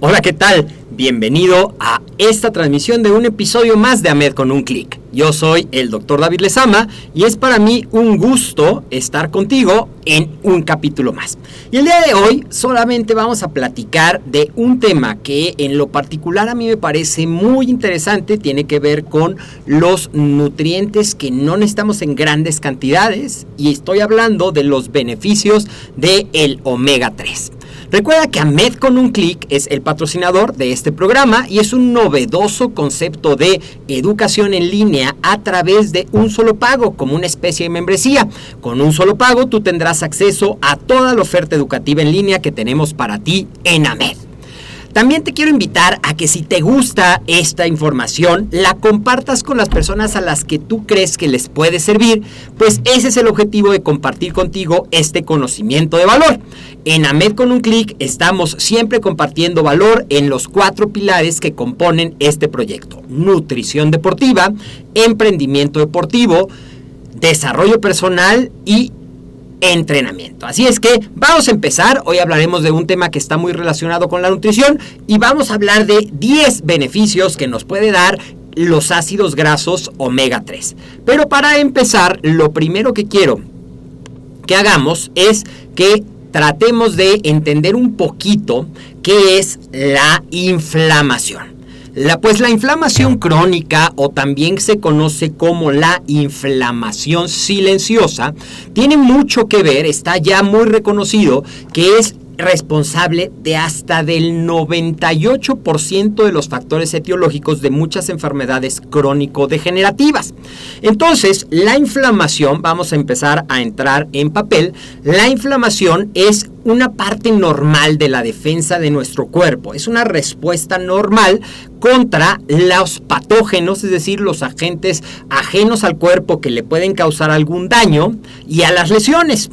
Hola, ¿qué tal? Bienvenido a esta transmisión de un episodio más de AMED con un clic. Yo soy el doctor David Lezama y es para mí un gusto estar contigo en un capítulo más. Y el día de hoy solamente vamos a platicar de un tema que en lo particular a mí me parece muy interesante, tiene que ver con los nutrientes que no necesitamos en grandes cantidades y estoy hablando de los beneficios del el omega 3. Recuerda que AMED con un clic es el patrocinador de este programa y es un novedoso concepto de educación en línea a través de un solo pago, como una especie de membresía. Con un solo pago tú tendrás acceso a toda la oferta educativa en línea que tenemos para ti en AMED. También te quiero invitar a que si te gusta esta información, la compartas con las personas a las que tú crees que les puede servir, pues ese es el objetivo de compartir contigo este conocimiento de valor. En AMED con un clic estamos siempre compartiendo valor en los cuatro pilares que componen este proyecto. Nutrición deportiva, emprendimiento deportivo, desarrollo personal y entrenamiento. Así es que vamos a empezar. Hoy hablaremos de un tema que está muy relacionado con la nutrición y vamos a hablar de 10 beneficios que nos puede dar los ácidos grasos omega 3. Pero para empezar, lo primero que quiero que hagamos es que tratemos de entender un poquito qué es la inflamación. La, pues la inflamación crónica o también se conoce como la inflamación silenciosa tiene mucho que ver, está ya muy reconocido que es responsable de hasta del 98% de los factores etiológicos de muchas enfermedades crónico-degenerativas. Entonces, la inflamación, vamos a empezar a entrar en papel, la inflamación es una parte normal de la defensa de nuestro cuerpo, es una respuesta normal contra los patógenos, es decir, los agentes ajenos al cuerpo que le pueden causar algún daño y a las lesiones.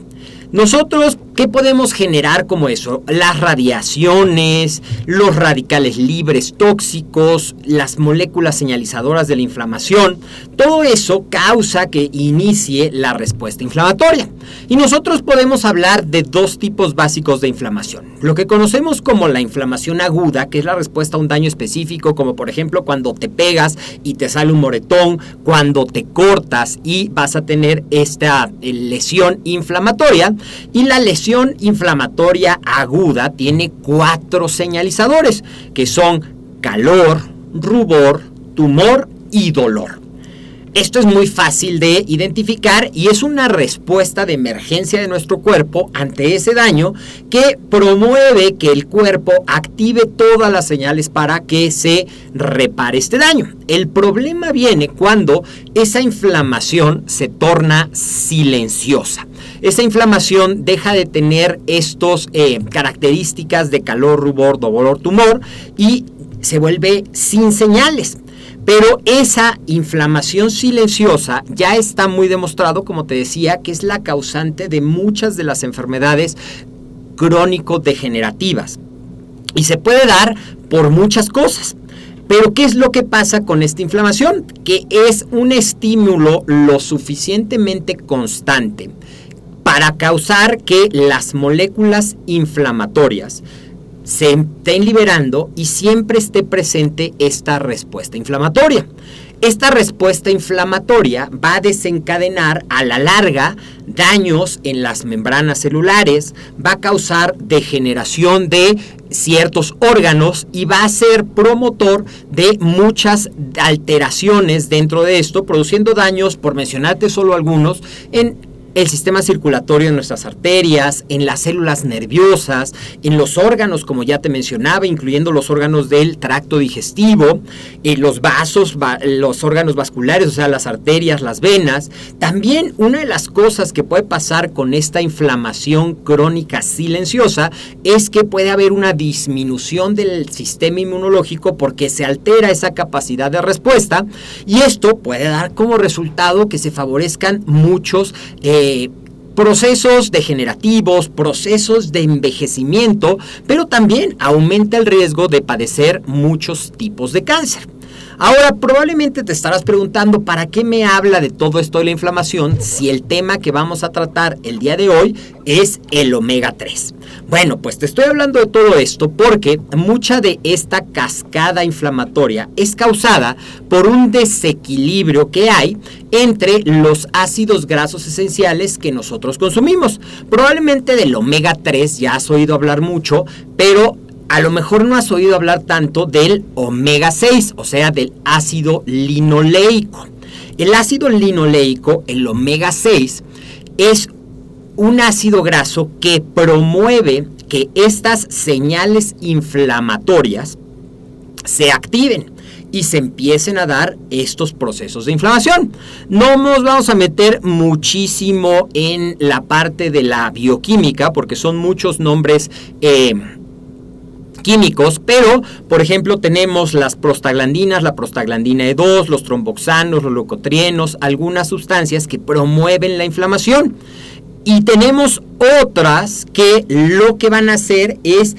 Nosotros, ¿qué podemos generar como eso? Las radiaciones, los radicales libres tóxicos, las moléculas señalizadoras de la inflamación, todo eso causa que inicie la respuesta inflamatoria. Y nosotros podemos hablar de dos tipos básicos de inflamación. Lo que conocemos como la inflamación aguda, que es la respuesta a un daño específico, como por ejemplo cuando te pegas y te sale un moretón, cuando te cortas y vas a tener esta eh, lesión inflamatoria. Y la lesión inflamatoria aguda tiene cuatro señalizadores, que son calor, rubor, tumor y dolor. Esto es muy fácil de identificar y es una respuesta de emergencia de nuestro cuerpo ante ese daño que promueve que el cuerpo active todas las señales para que se repare este daño. El problema viene cuando esa inflamación se torna silenciosa. Esa inflamación deja de tener estas eh, características de calor, rubor, dolor, tumor y se vuelve sin señales. Pero esa inflamación silenciosa ya está muy demostrado, como te decía, que es la causante de muchas de las enfermedades crónico-degenerativas. Y se puede dar por muchas cosas. Pero ¿qué es lo que pasa con esta inflamación? Que es un estímulo lo suficientemente constante para causar que las moléculas inflamatorias se estén liberando y siempre esté presente esta respuesta inflamatoria. Esta respuesta inflamatoria va a desencadenar a la larga daños en las membranas celulares, va a causar degeneración de ciertos órganos y va a ser promotor de muchas alteraciones dentro de esto, produciendo daños, por mencionarte solo algunos, en el sistema circulatorio en nuestras arterias, en las células nerviosas, en los órganos, como ya te mencionaba, incluyendo los órganos del tracto digestivo, en los vasos, los órganos vasculares, o sea, las arterias, las venas. También una de las cosas que puede pasar con esta inflamación crónica silenciosa es que puede haber una disminución del sistema inmunológico porque se altera esa capacidad de respuesta y esto puede dar como resultado que se favorezcan muchos eh, procesos degenerativos, procesos de envejecimiento, pero también aumenta el riesgo de padecer muchos tipos de cáncer. Ahora, probablemente te estarás preguntando para qué me habla de todo esto de la inflamación si el tema que vamos a tratar el día de hoy es el omega 3. Bueno, pues te estoy hablando de todo esto porque mucha de esta cascada inflamatoria es causada por un desequilibrio que hay entre los ácidos grasos esenciales que nosotros consumimos. Probablemente del omega 3 ya has oído hablar mucho, pero a lo mejor no has oído hablar tanto del omega 6, o sea, del ácido linoleico. El ácido linoleico, el omega 6, es un ácido graso que promueve que estas señales inflamatorias se activen y se empiecen a dar estos procesos de inflamación. No nos vamos a meter muchísimo en la parte de la bioquímica porque son muchos nombres eh, químicos, pero por ejemplo tenemos las prostaglandinas, la prostaglandina E2, los tromboxanos, los leucotrienos, algunas sustancias que promueven la inflamación. Y tenemos otras que lo que van a hacer es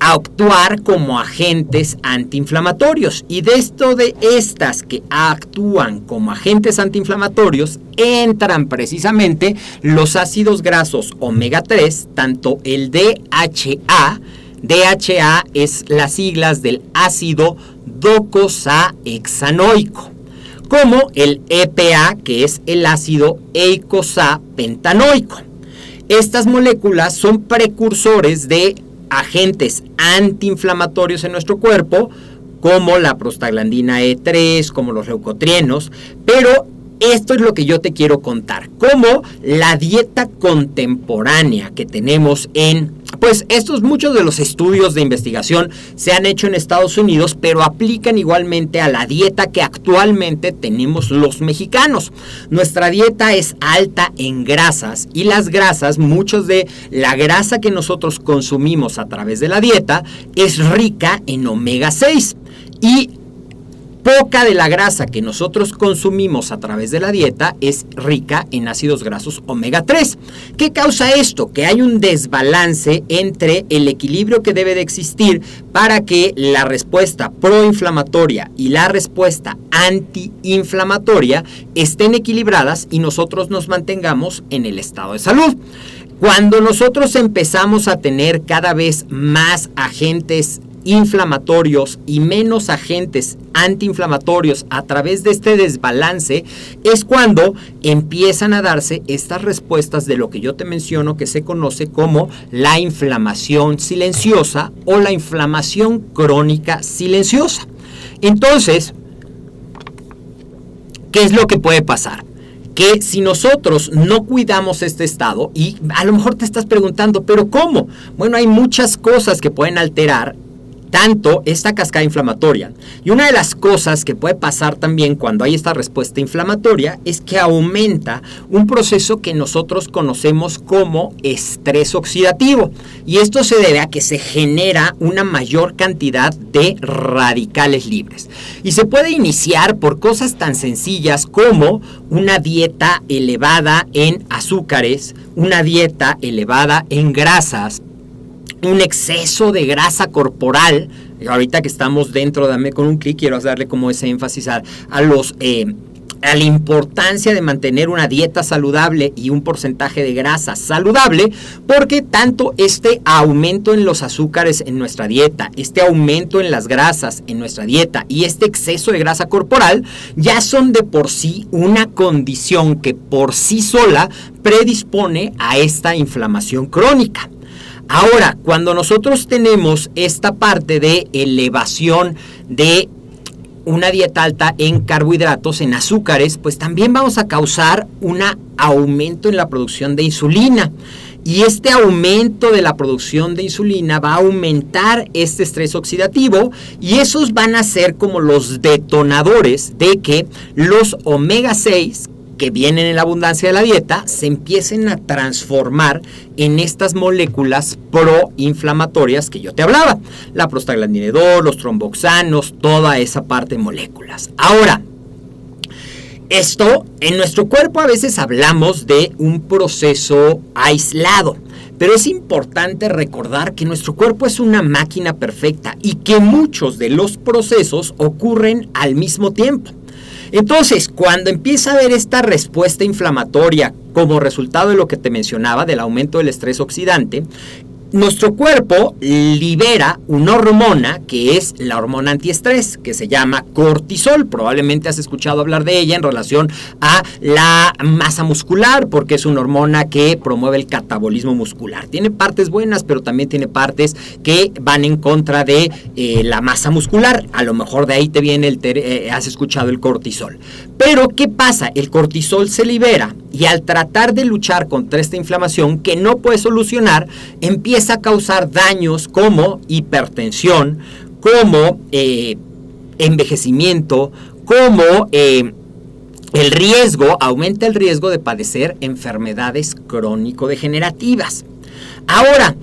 actuar como agentes antiinflamatorios. Y de esto de estas que actúan como agentes antiinflamatorios, entran precisamente los ácidos grasos omega 3, tanto el DHA, DHA es las siglas del ácido docosahexanoico, como el EPA, que es el ácido eicosapentanoico. Estas moléculas son precursores de agentes antiinflamatorios en nuestro cuerpo, como la prostaglandina E3, como los leucotrienos, pero esto es lo que yo te quiero contar, cómo la dieta contemporánea que tenemos en, pues estos muchos de los estudios de investigación se han hecho en Estados Unidos, pero aplican igualmente a la dieta que actualmente tenemos los mexicanos. Nuestra dieta es alta en grasas y las grasas, muchos de la grasa que nosotros consumimos a través de la dieta es rica en omega 6 y poca de la grasa que nosotros consumimos a través de la dieta es rica en ácidos grasos omega 3. ¿Qué causa esto? Que hay un desbalance entre el equilibrio que debe de existir para que la respuesta proinflamatoria y la respuesta antiinflamatoria estén equilibradas y nosotros nos mantengamos en el estado de salud. Cuando nosotros empezamos a tener cada vez más agentes inflamatorios y menos agentes antiinflamatorios a través de este desbalance es cuando empiezan a darse estas respuestas de lo que yo te menciono que se conoce como la inflamación silenciosa o la inflamación crónica silenciosa. Entonces, ¿qué es lo que puede pasar? que si nosotros no cuidamos este estado, y a lo mejor te estás preguntando, pero ¿cómo? Bueno, hay muchas cosas que pueden alterar tanto esta cascada inflamatoria. Y una de las cosas que puede pasar también cuando hay esta respuesta inflamatoria es que aumenta un proceso que nosotros conocemos como estrés oxidativo. Y esto se debe a que se genera una mayor cantidad de radicales libres. Y se puede iniciar por cosas tan sencillas como una dieta elevada en azúcares, una dieta elevada en grasas, un exceso de grasa corporal. Ahorita que estamos dentro, dame con un clic, quiero darle como ese énfasis a, los... Eh, a la importancia de mantener una dieta saludable y un porcentaje de grasa saludable, porque tanto este aumento en los azúcares en nuestra dieta, este aumento en las grasas en nuestra dieta y este exceso de grasa corporal ya son de por sí una condición que por sí sola predispone a esta inflamación crónica. Ahora, cuando nosotros tenemos esta parte de elevación de una dieta alta en carbohidratos, en azúcares, pues también vamos a causar un aumento en la producción de insulina. Y este aumento de la producción de insulina va a aumentar este estrés oxidativo y esos van a ser como los detonadores de que los omega 6 que vienen en la abundancia de la dieta se empiecen a transformar en estas moléculas proinflamatorias que yo te hablaba. La prostaglandina 2, los tromboxanos, toda esa parte de moléculas. Ahora, esto, en nuestro cuerpo a veces hablamos de un proceso aislado. Pero es importante recordar que nuestro cuerpo es una máquina perfecta y que muchos de los procesos ocurren al mismo tiempo. Entonces, cuando empieza a haber esta respuesta inflamatoria como resultado de lo que te mencionaba, del aumento del estrés oxidante, nuestro cuerpo libera una hormona que es la hormona antiestrés, que se llama cortisol. Probablemente has escuchado hablar de ella en relación a la masa muscular, porque es una hormona que promueve el catabolismo muscular. Tiene partes buenas, pero también tiene partes que van en contra de eh, la masa muscular. A lo mejor de ahí te viene el, eh, has escuchado el cortisol. Pero, ¿qué pasa? El cortisol se libera y al tratar de luchar contra esta inflamación que no puede solucionar, empieza a causar daños como hipertensión, como eh, envejecimiento, como eh, el riesgo, aumenta el riesgo de padecer enfermedades crónico-degenerativas. Ahora,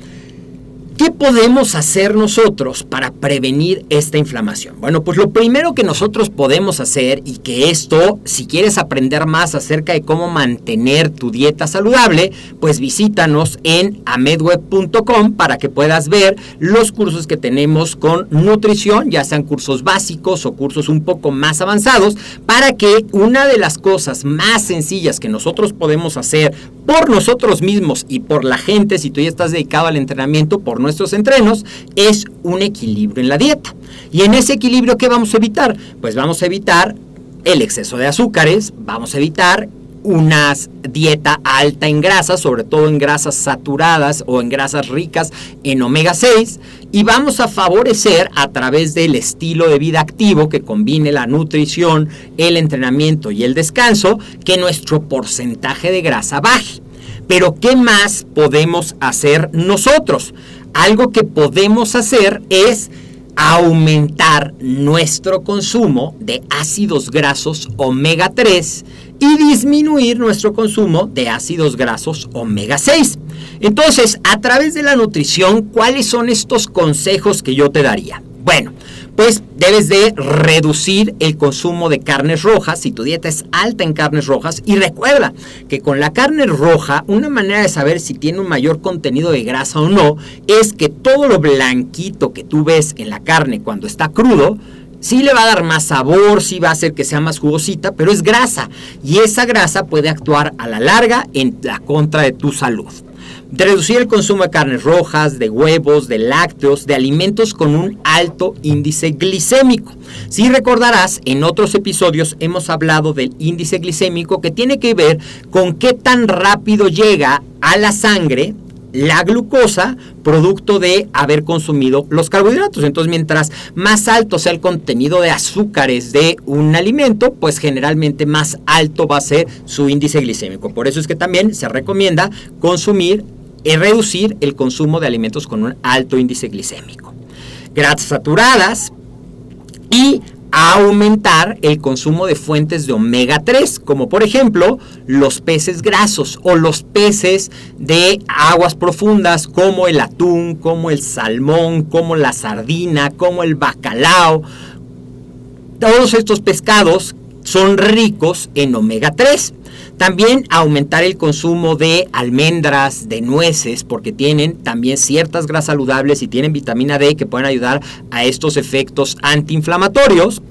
¿Qué podemos hacer nosotros para prevenir esta inflamación? Bueno, pues lo primero que nosotros podemos hacer y que esto, si quieres aprender más acerca de cómo mantener tu dieta saludable, pues visítanos en amedweb.com para que puedas ver los cursos que tenemos con nutrición, ya sean cursos básicos o cursos un poco más avanzados, para que una de las cosas más sencillas que nosotros podemos hacer por nosotros mismos y por la gente, si tú ya estás dedicado al entrenamiento, por nuestros entrenos, es un equilibrio en la dieta. Y en ese equilibrio, ¿qué vamos a evitar? Pues vamos a evitar el exceso de azúcares, vamos a evitar una dieta alta en grasas, sobre todo en grasas saturadas o en grasas ricas en omega 6, y vamos a favorecer a través del estilo de vida activo que combine la nutrición, el entrenamiento y el descanso, que nuestro porcentaje de grasa baje. Pero ¿qué más podemos hacer nosotros? Algo que podemos hacer es aumentar nuestro consumo de ácidos grasos omega 3 y disminuir nuestro consumo de ácidos grasos omega 6. Entonces, a través de la nutrición, ¿cuáles son estos consejos que yo te daría? Bueno, pues debes de reducir el consumo de carnes rojas si tu dieta es alta en carnes rojas y recuerda que con la carne roja una manera de saber si tiene un mayor contenido de grasa o no es que todo lo blanquito que tú ves en la carne cuando está crudo sí le va a dar más sabor, sí va a hacer que sea más jugosita, pero es grasa y esa grasa puede actuar a la larga en la contra de tu salud de reducir el consumo de carnes rojas, de huevos, de lácteos, de alimentos con un alto índice glicémico. Si recordarás, en otros episodios hemos hablado del índice glicémico que tiene que ver con qué tan rápido llega a la sangre la glucosa producto de haber consumido los carbohidratos. Entonces, mientras más alto sea el contenido de azúcares de un alimento, pues generalmente más alto va a ser su índice glicémico. Por eso es que también se recomienda consumir y reducir el consumo de alimentos con un alto índice glicémico. grasas saturadas y aumentar el consumo de fuentes de omega 3, como por ejemplo los peces grasos o los peces de aguas profundas como el atún, como el salmón, como la sardina, como el bacalao. Todos estos pescados son ricos en omega 3. También aumentar el consumo de almendras, de nueces, porque tienen también ciertas grasas saludables y tienen vitamina D que pueden ayudar a estos efectos antiinflamatorios.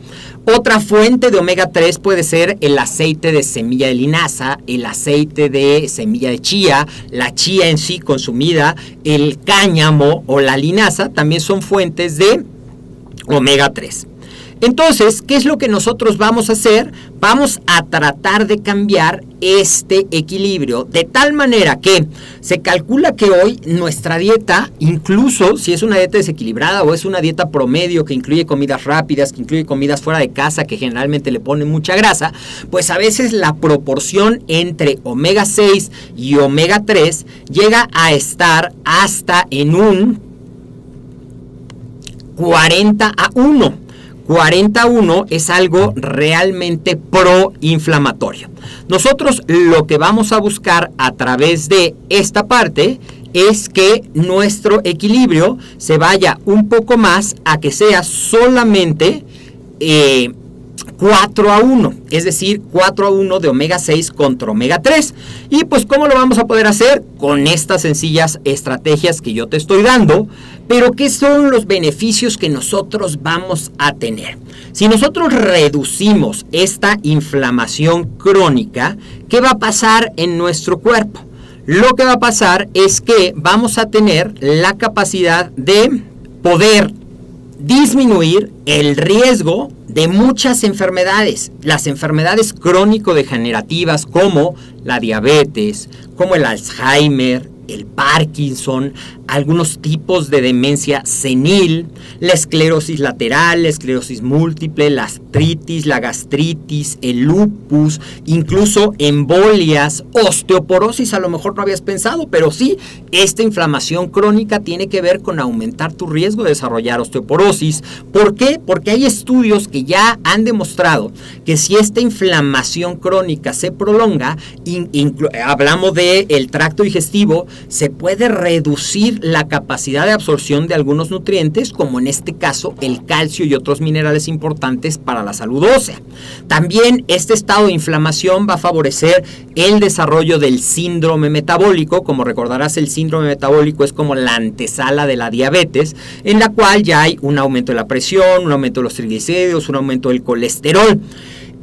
Otra fuente de omega 3 puede ser el aceite de semilla de linaza, el aceite de semilla de chía, la chía en sí consumida, el cáñamo o la linaza también son fuentes de omega 3. Entonces, ¿qué es lo que nosotros vamos a hacer? Vamos a tratar de cambiar este equilibrio de tal manera que se calcula que hoy nuestra dieta, incluso si es una dieta desequilibrada o es una dieta promedio que incluye comidas rápidas, que incluye comidas fuera de casa, que generalmente le ponen mucha grasa, pues a veces la proporción entre omega 6 y omega 3 llega a estar hasta en un 40 a 1. 41 es algo realmente proinflamatorio. Nosotros lo que vamos a buscar a través de esta parte es que nuestro equilibrio se vaya un poco más a que sea solamente 4 a 1, es decir, 4 a 1 de omega 6 contra omega 3. Y pues, ¿cómo lo vamos a poder hacer? Con estas sencillas estrategias que yo te estoy dando. Pero, ¿qué son los beneficios que nosotros vamos a tener? Si nosotros reducimos esta inflamación crónica, ¿qué va a pasar en nuestro cuerpo? Lo que va a pasar es que vamos a tener la capacidad de poder disminuir el riesgo de muchas enfermedades, las enfermedades crónico-degenerativas como la diabetes, como el Alzheimer, el Parkinson, algunos tipos de demencia senil, la esclerosis lateral, la esclerosis múltiple, la artritis, la gastritis, el lupus, incluso embolias, osteoporosis, a lo mejor no habías pensado, pero sí, esta inflamación crónica tiene que ver con aumentar tu riesgo de desarrollar osteoporosis. ¿Por qué? Porque hay estudios que ya han demostrado que si esta inflamación crónica se prolonga, hablamos del el tracto digestivo, se puede reducir la capacidad de absorción de algunos nutrientes, como en este caso el calcio y otros minerales importantes para la salud ósea. También este estado de inflamación va a favorecer el desarrollo del síndrome metabólico, como recordarás el síndrome metabólico es como la antesala de la diabetes, en la cual ya hay un aumento de la presión, un aumento de los triglicéridos, un aumento del colesterol.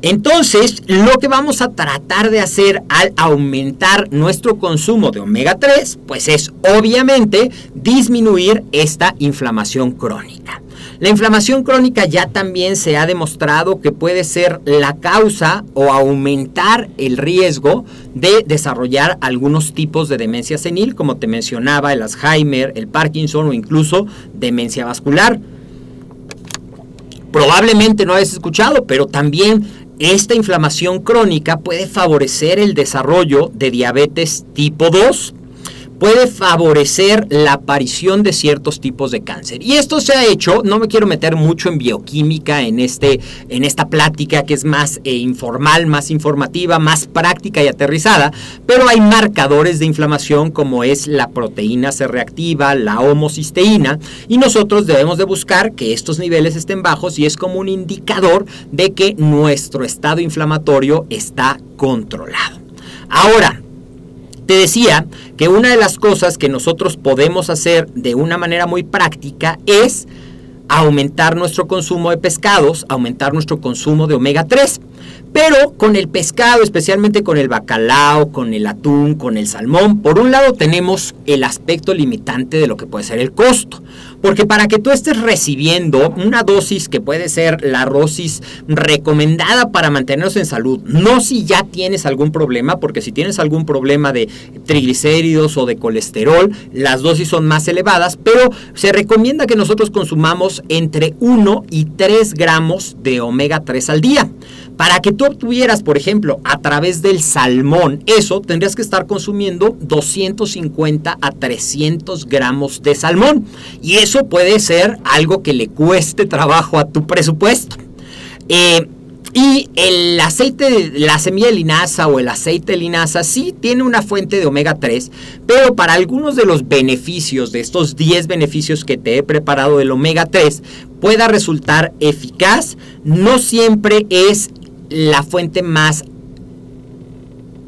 Entonces, lo que vamos a tratar de hacer al aumentar nuestro consumo de omega 3, pues es obviamente disminuir esta inflamación crónica. La inflamación crónica ya también se ha demostrado que puede ser la causa o aumentar el riesgo de desarrollar algunos tipos de demencia senil, como te mencionaba, el Alzheimer, el Parkinson o incluso demencia vascular. Probablemente no hayas escuchado, pero también esta inflamación crónica puede favorecer el desarrollo de diabetes tipo 2, puede favorecer la aparición de ciertos tipos de cáncer. Y esto se ha hecho, no me quiero meter mucho en bioquímica en, este, en esta plática que es más eh, informal, más informativa, más práctica y aterrizada, pero hay marcadores de inflamación como es la proteína C reactiva, la homocisteína, y nosotros debemos de buscar que estos niveles estén bajos y es como un indicador de que nuestro estado inflamatorio está controlado. Ahora, te decía que una de las cosas que nosotros podemos hacer de una manera muy práctica es aumentar nuestro consumo de pescados, aumentar nuestro consumo de omega 3. Pero con el pescado, especialmente con el bacalao, con el atún, con el salmón, por un lado tenemos el aspecto limitante de lo que puede ser el costo. Porque para que tú estés recibiendo una dosis que puede ser la dosis recomendada para mantenernos en salud, no si ya tienes algún problema, porque si tienes algún problema de triglicéridos o de colesterol, las dosis son más elevadas, pero se recomienda que nosotros consumamos entre 1 y 3 gramos de omega 3 al día. Para que tú obtuvieras, por ejemplo, a través del salmón, eso tendrías que estar consumiendo 250 a 300 gramos de salmón. Y eso puede ser algo que le cueste trabajo a tu presupuesto. Eh, y el aceite, de la semilla de linaza o el aceite de linaza sí tiene una fuente de omega 3, pero para algunos de los beneficios, de estos 10 beneficios que te he preparado del omega 3, pueda resultar eficaz, no siempre es la fuente más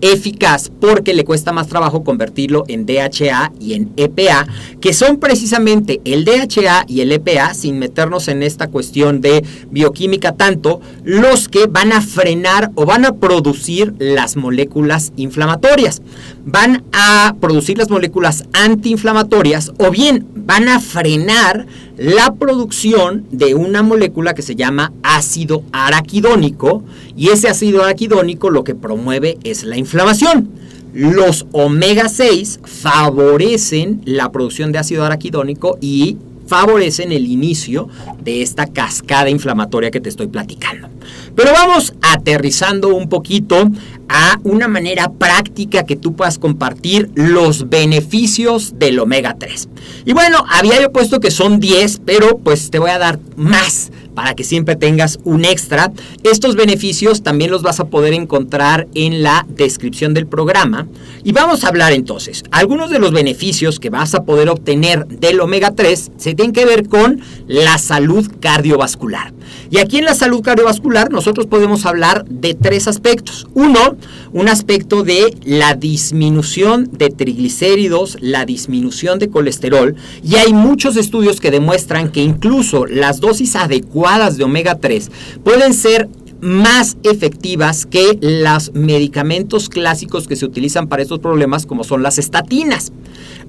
eficaz porque le cuesta más trabajo convertirlo en DHA y en EPA, que son precisamente el DHA y el EPA, sin meternos en esta cuestión de bioquímica tanto, los que van a frenar o van a producir las moléculas inflamatorias. Van a producir las moléculas antiinflamatorias o bien van a frenar la producción de una molécula que se llama ácido araquidónico y ese ácido araquidónico lo que promueve es la inflamación. Los omega 6 favorecen la producción de ácido araquidónico y favorecen el inicio de esta cascada inflamatoria que te estoy platicando. Pero vamos aterrizando un poquito a una manera práctica que tú puedas compartir los beneficios del omega 3. Y bueno, había yo puesto que son 10, pero pues te voy a dar más para que siempre tengas un extra. Estos beneficios también los vas a poder encontrar en la descripción del programa. Y vamos a hablar entonces, algunos de los beneficios que vas a poder obtener del omega 3 se tienen que ver con la salud cardiovascular. Y aquí en la salud cardiovascular nosotros podemos hablar de tres aspectos. Uno, un aspecto de la disminución de triglicéridos, la disminución de colesterol. Y hay muchos estudios que demuestran que incluso las dosis adecuadas de omega 3 pueden ser más efectivas que los medicamentos clásicos que se utilizan para estos problemas como son las estatinas.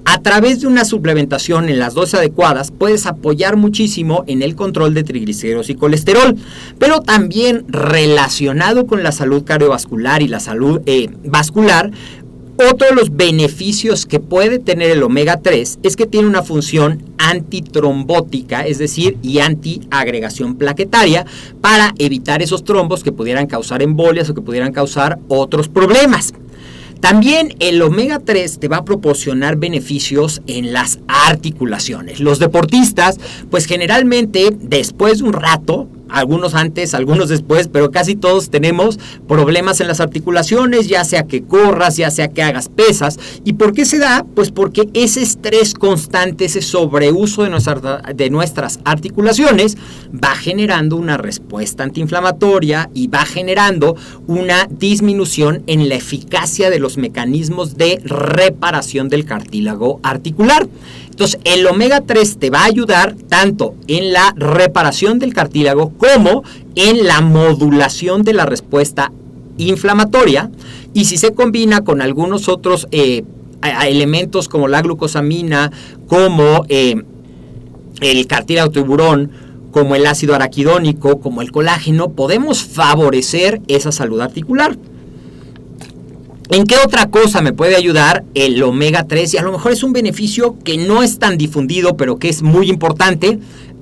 A través de una suplementación en las dosis adecuadas puedes apoyar muchísimo en el control de triglicéridos y colesterol, pero también relacionado con la salud cardiovascular y la salud eh, vascular, otro de los beneficios que puede tener el omega 3 es que tiene una función antitrombótica, es decir, y antiagregación plaquetaria para evitar esos trombos que pudieran causar embolias o que pudieran causar otros problemas. También el omega 3 te va a proporcionar beneficios en las articulaciones. Los deportistas, pues generalmente después de un rato, algunos antes, algunos después, pero casi todos tenemos problemas en las articulaciones, ya sea que corras, ya sea que hagas pesas. ¿Y por qué se da? Pues porque ese estrés constante, ese sobreuso de, de nuestras articulaciones va generando una respuesta antiinflamatoria y va generando una disminución en la eficacia de los mecanismos de reparación del cartílago articular. Entonces, el omega 3 te va a ayudar tanto en la reparación del cartílago como en la modulación de la respuesta inflamatoria. Y si se combina con algunos otros eh, elementos como la glucosamina, como eh, el cartílago tiburón, como el ácido araquidónico, como el colágeno, podemos favorecer esa salud articular. ¿En qué otra cosa me puede ayudar el omega 3? Y a lo mejor es un beneficio que no es tan difundido, pero que es muy importante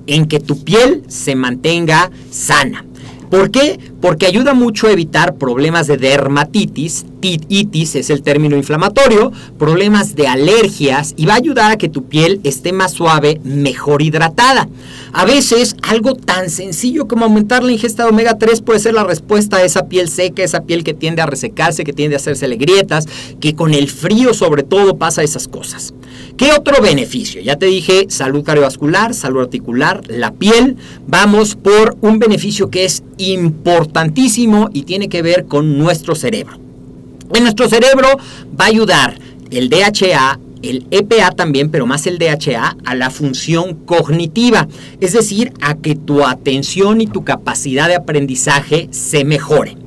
en que tu piel se mantenga sana. ¿Por qué? Porque ayuda mucho a evitar problemas de dermatitis, itis es el término inflamatorio, problemas de alergias y va a ayudar a que tu piel esté más suave, mejor hidratada. A veces algo tan sencillo como aumentar la ingesta de omega 3 puede ser la respuesta a esa piel seca, esa piel que tiende a resecarse, que tiende a hacerse grietas, que con el frío sobre todo pasa esas cosas. ¿Qué otro beneficio? Ya te dije salud cardiovascular, salud articular, la piel. Vamos por un beneficio que es importantísimo y tiene que ver con nuestro cerebro. En nuestro cerebro va a ayudar el DHA, el EPA también, pero más el DHA, a la función cognitiva, es decir, a que tu atención y tu capacidad de aprendizaje se mejore.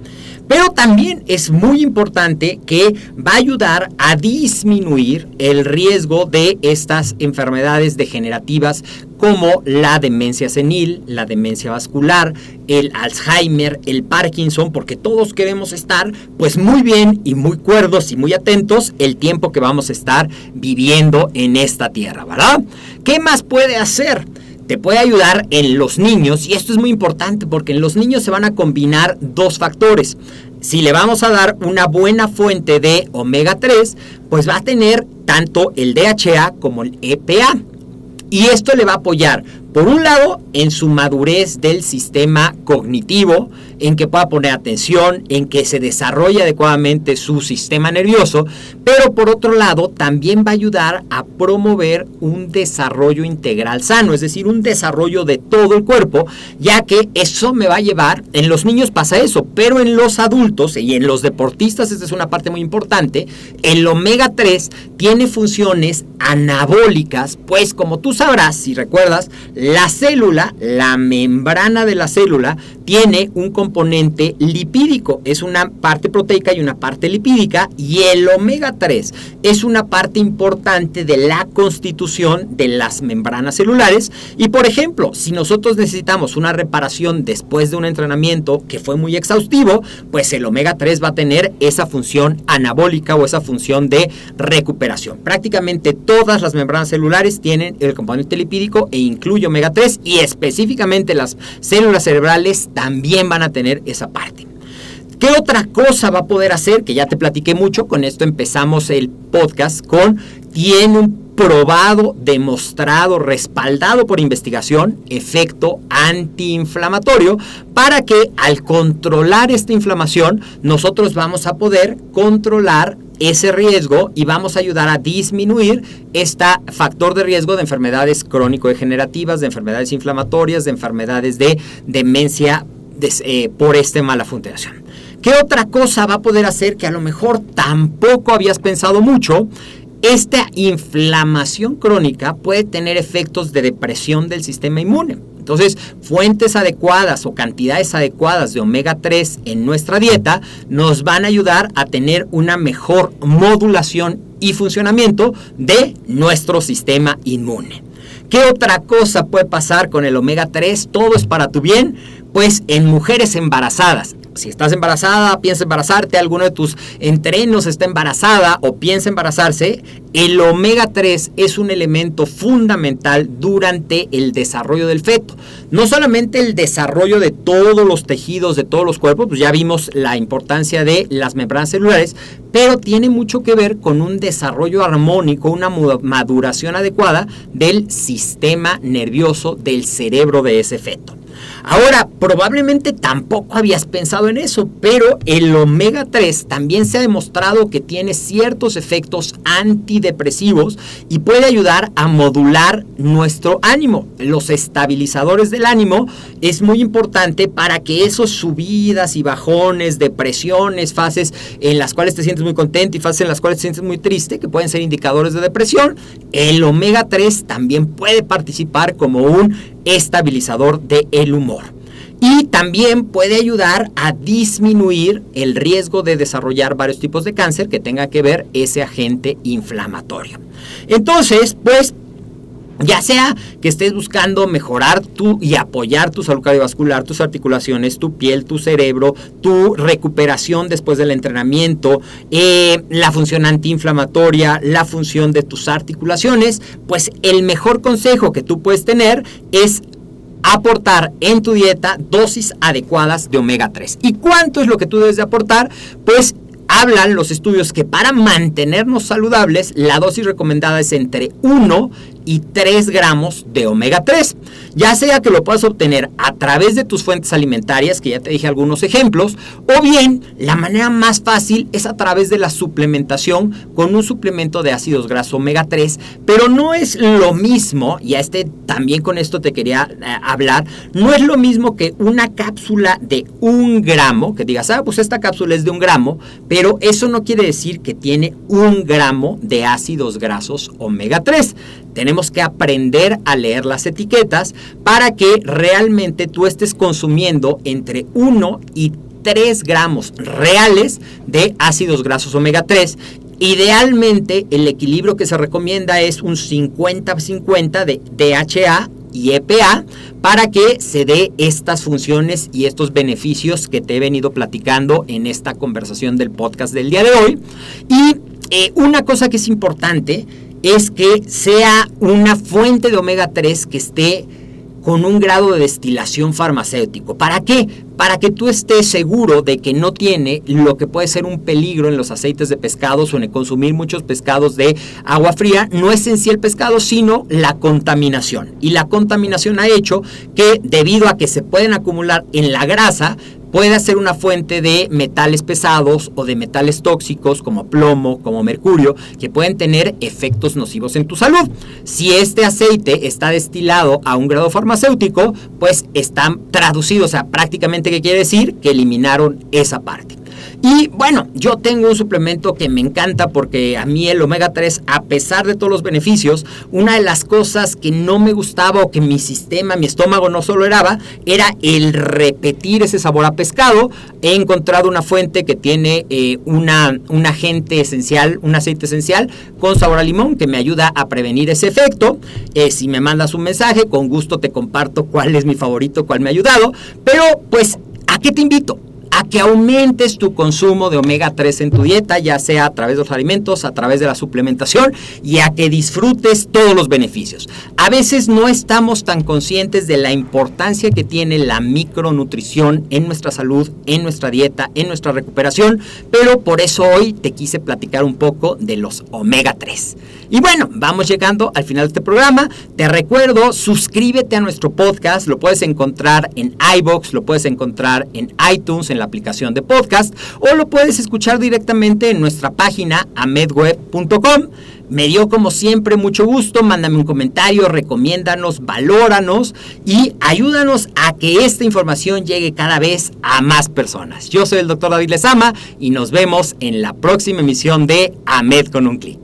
Pero también es muy importante que va a ayudar a disminuir el riesgo de estas enfermedades degenerativas como la demencia senil, la demencia vascular, el Alzheimer, el Parkinson, porque todos queremos estar pues muy bien y muy cuerdos y muy atentos el tiempo que vamos a estar viviendo en esta tierra, ¿verdad? ¿Qué más puede hacer? Te puede ayudar en los niños y esto es muy importante porque en los niños se van a combinar dos factores. Si le vamos a dar una buena fuente de omega 3, pues va a tener tanto el DHA como el EPA. Y esto le va a apoyar por un lado, en su madurez del sistema cognitivo, en que pueda poner atención, en que se desarrolle adecuadamente su sistema nervioso, pero por otro lado también va a ayudar a promover un desarrollo integral sano, es decir, un desarrollo de todo el cuerpo, ya que eso me va a llevar, en los niños pasa eso, pero en los adultos y en los deportistas, esta es una parte muy importante, el omega 3 tiene funciones anabólicas, pues como tú sabrás, si recuerdas, la célula, la membrana de la célula, tiene un componente lipídico. Es una parte proteica y una parte lipídica. Y el omega 3 es una parte importante de la constitución de las membranas celulares. Y por ejemplo, si nosotros necesitamos una reparación después de un entrenamiento que fue muy exhaustivo, pues el omega 3 va a tener esa función anabólica o esa función de recuperación. Prácticamente todas las membranas celulares tienen el componente lipídico e incluye omega 3 y específicamente las células cerebrales también van a tener esa parte. ¿Qué otra cosa va a poder hacer? Que ya te platiqué mucho, con esto empezamos el podcast con tiene un probado, demostrado, respaldado por investigación, efecto antiinflamatorio, para que al controlar esta inflamación nosotros vamos a poder controlar ese riesgo y vamos a ayudar a disminuir este factor de riesgo de enfermedades crónico-degenerativas, de enfermedades inflamatorias, de enfermedades de demencia eh, por esta mala funcionación. ¿Qué otra cosa va a poder hacer que a lo mejor tampoco habías pensado mucho? Esta inflamación crónica puede tener efectos de depresión del sistema inmune. Entonces, fuentes adecuadas o cantidades adecuadas de omega 3 en nuestra dieta nos van a ayudar a tener una mejor modulación y funcionamiento de nuestro sistema inmune. ¿Qué otra cosa puede pasar con el omega 3? Todo es para tu bien. Pues en mujeres embarazadas, si estás embarazada, piensa embarazarte, alguno de tus entrenos está embarazada o piensa embarazarse, el omega 3 es un elemento fundamental durante el desarrollo del feto. No solamente el desarrollo de todos los tejidos, de todos los cuerpos, pues ya vimos la importancia de las membranas celulares, pero tiene mucho que ver con un desarrollo armónico, una maduración adecuada del sistema nervioso del cerebro de ese feto. Ahora, probablemente tampoco habías pensado en eso, pero el omega 3 también se ha demostrado que tiene ciertos efectos antidepresivos y puede ayudar a modular nuestro ánimo. Los estabilizadores del ánimo es muy importante para que esos subidas y bajones, depresiones, fases en las cuales te sientes muy contento y fases en las cuales te sientes muy triste, que pueden ser indicadores de depresión, el omega 3 también puede participar como un estabilizador del humor. Y también puede ayudar a disminuir el riesgo de desarrollar varios tipos de cáncer que tenga que ver ese agente inflamatorio. Entonces, pues ya sea que estés buscando mejorar tu y apoyar tu salud cardiovascular, tus articulaciones, tu piel, tu cerebro, tu recuperación después del entrenamiento, eh, la función antiinflamatoria, la función de tus articulaciones, pues el mejor consejo que tú puedes tener es aportar en tu dieta dosis adecuadas de omega 3. ¿Y cuánto es lo que tú debes de aportar? Pues hablan los estudios que para mantenernos saludables, la dosis recomendada es entre 1 y 3 gramos de omega 3. Ya sea que lo puedas obtener a través de tus fuentes alimentarias, que ya te dije algunos ejemplos, o bien la manera más fácil es a través de la suplementación con un suplemento de ácidos grasos omega 3, pero no es lo mismo, y a este también con esto te quería eh, hablar, no es lo mismo que una cápsula de un gramo, que digas, ah, pues esta cápsula es de un gramo, pero eso no quiere decir que tiene un gramo de ácidos grasos omega 3. Tenemos que aprender a leer las etiquetas para que realmente tú estés consumiendo entre 1 y 3 gramos reales de ácidos grasos omega 3 Idealmente el equilibrio que se recomienda es un 50-50 de DHA y EPA para que se dé estas funciones y estos beneficios que te he venido platicando en esta conversación del podcast del día de hoy. Y eh, una cosa que es importante es que sea una fuente de omega 3 que esté con un grado de destilación farmacéutico. ¿Para qué? Para que tú estés seguro de que no tiene lo que puede ser un peligro en los aceites de pescados o en el consumir muchos pescados de agua fría. No es en sí el pescado, sino la contaminación. Y la contaminación ha hecho que debido a que se pueden acumular en la grasa, puede ser una fuente de metales pesados o de metales tóxicos como plomo, como mercurio, que pueden tener efectos nocivos en tu salud. Si este aceite está destilado a un grado farmacéutico, pues están traducidos, o sea, prácticamente qué quiere decir que eliminaron esa parte. Y bueno, yo tengo un suplemento que me encanta porque a mí el omega 3, a pesar de todos los beneficios, una de las cosas que no me gustaba o que mi sistema, mi estómago no toleraba, era el repetir ese sabor a pescado. He encontrado una fuente que tiene eh, una, un agente esencial, un aceite esencial con sabor a limón que me ayuda a prevenir ese efecto. Eh, si me mandas un mensaje, con gusto te comparto cuál es mi favorito, cuál me ha ayudado. Pero pues, ¿a qué te invito? A que aumentes tu consumo de omega 3 en tu dieta, ya sea a través de los alimentos, a través de la suplementación y a que disfrutes todos los beneficios. A veces no estamos tan conscientes de la importancia que tiene la micronutrición en nuestra salud, en nuestra dieta, en nuestra recuperación, pero por eso hoy te quise platicar un poco de los omega 3. Y bueno, vamos llegando al final de este programa. Te recuerdo, suscríbete a nuestro podcast, lo puedes encontrar en iBox, lo puedes encontrar en iTunes, en la aplicación de podcast, o lo puedes escuchar directamente en nuestra página amedweb.com. Me dio como siempre mucho gusto, mándame un comentario, recomiéndanos, valóranos y ayúdanos a que esta información llegue cada vez a más personas. Yo soy el doctor David Lezama y nos vemos en la próxima emisión de AMED con un clic.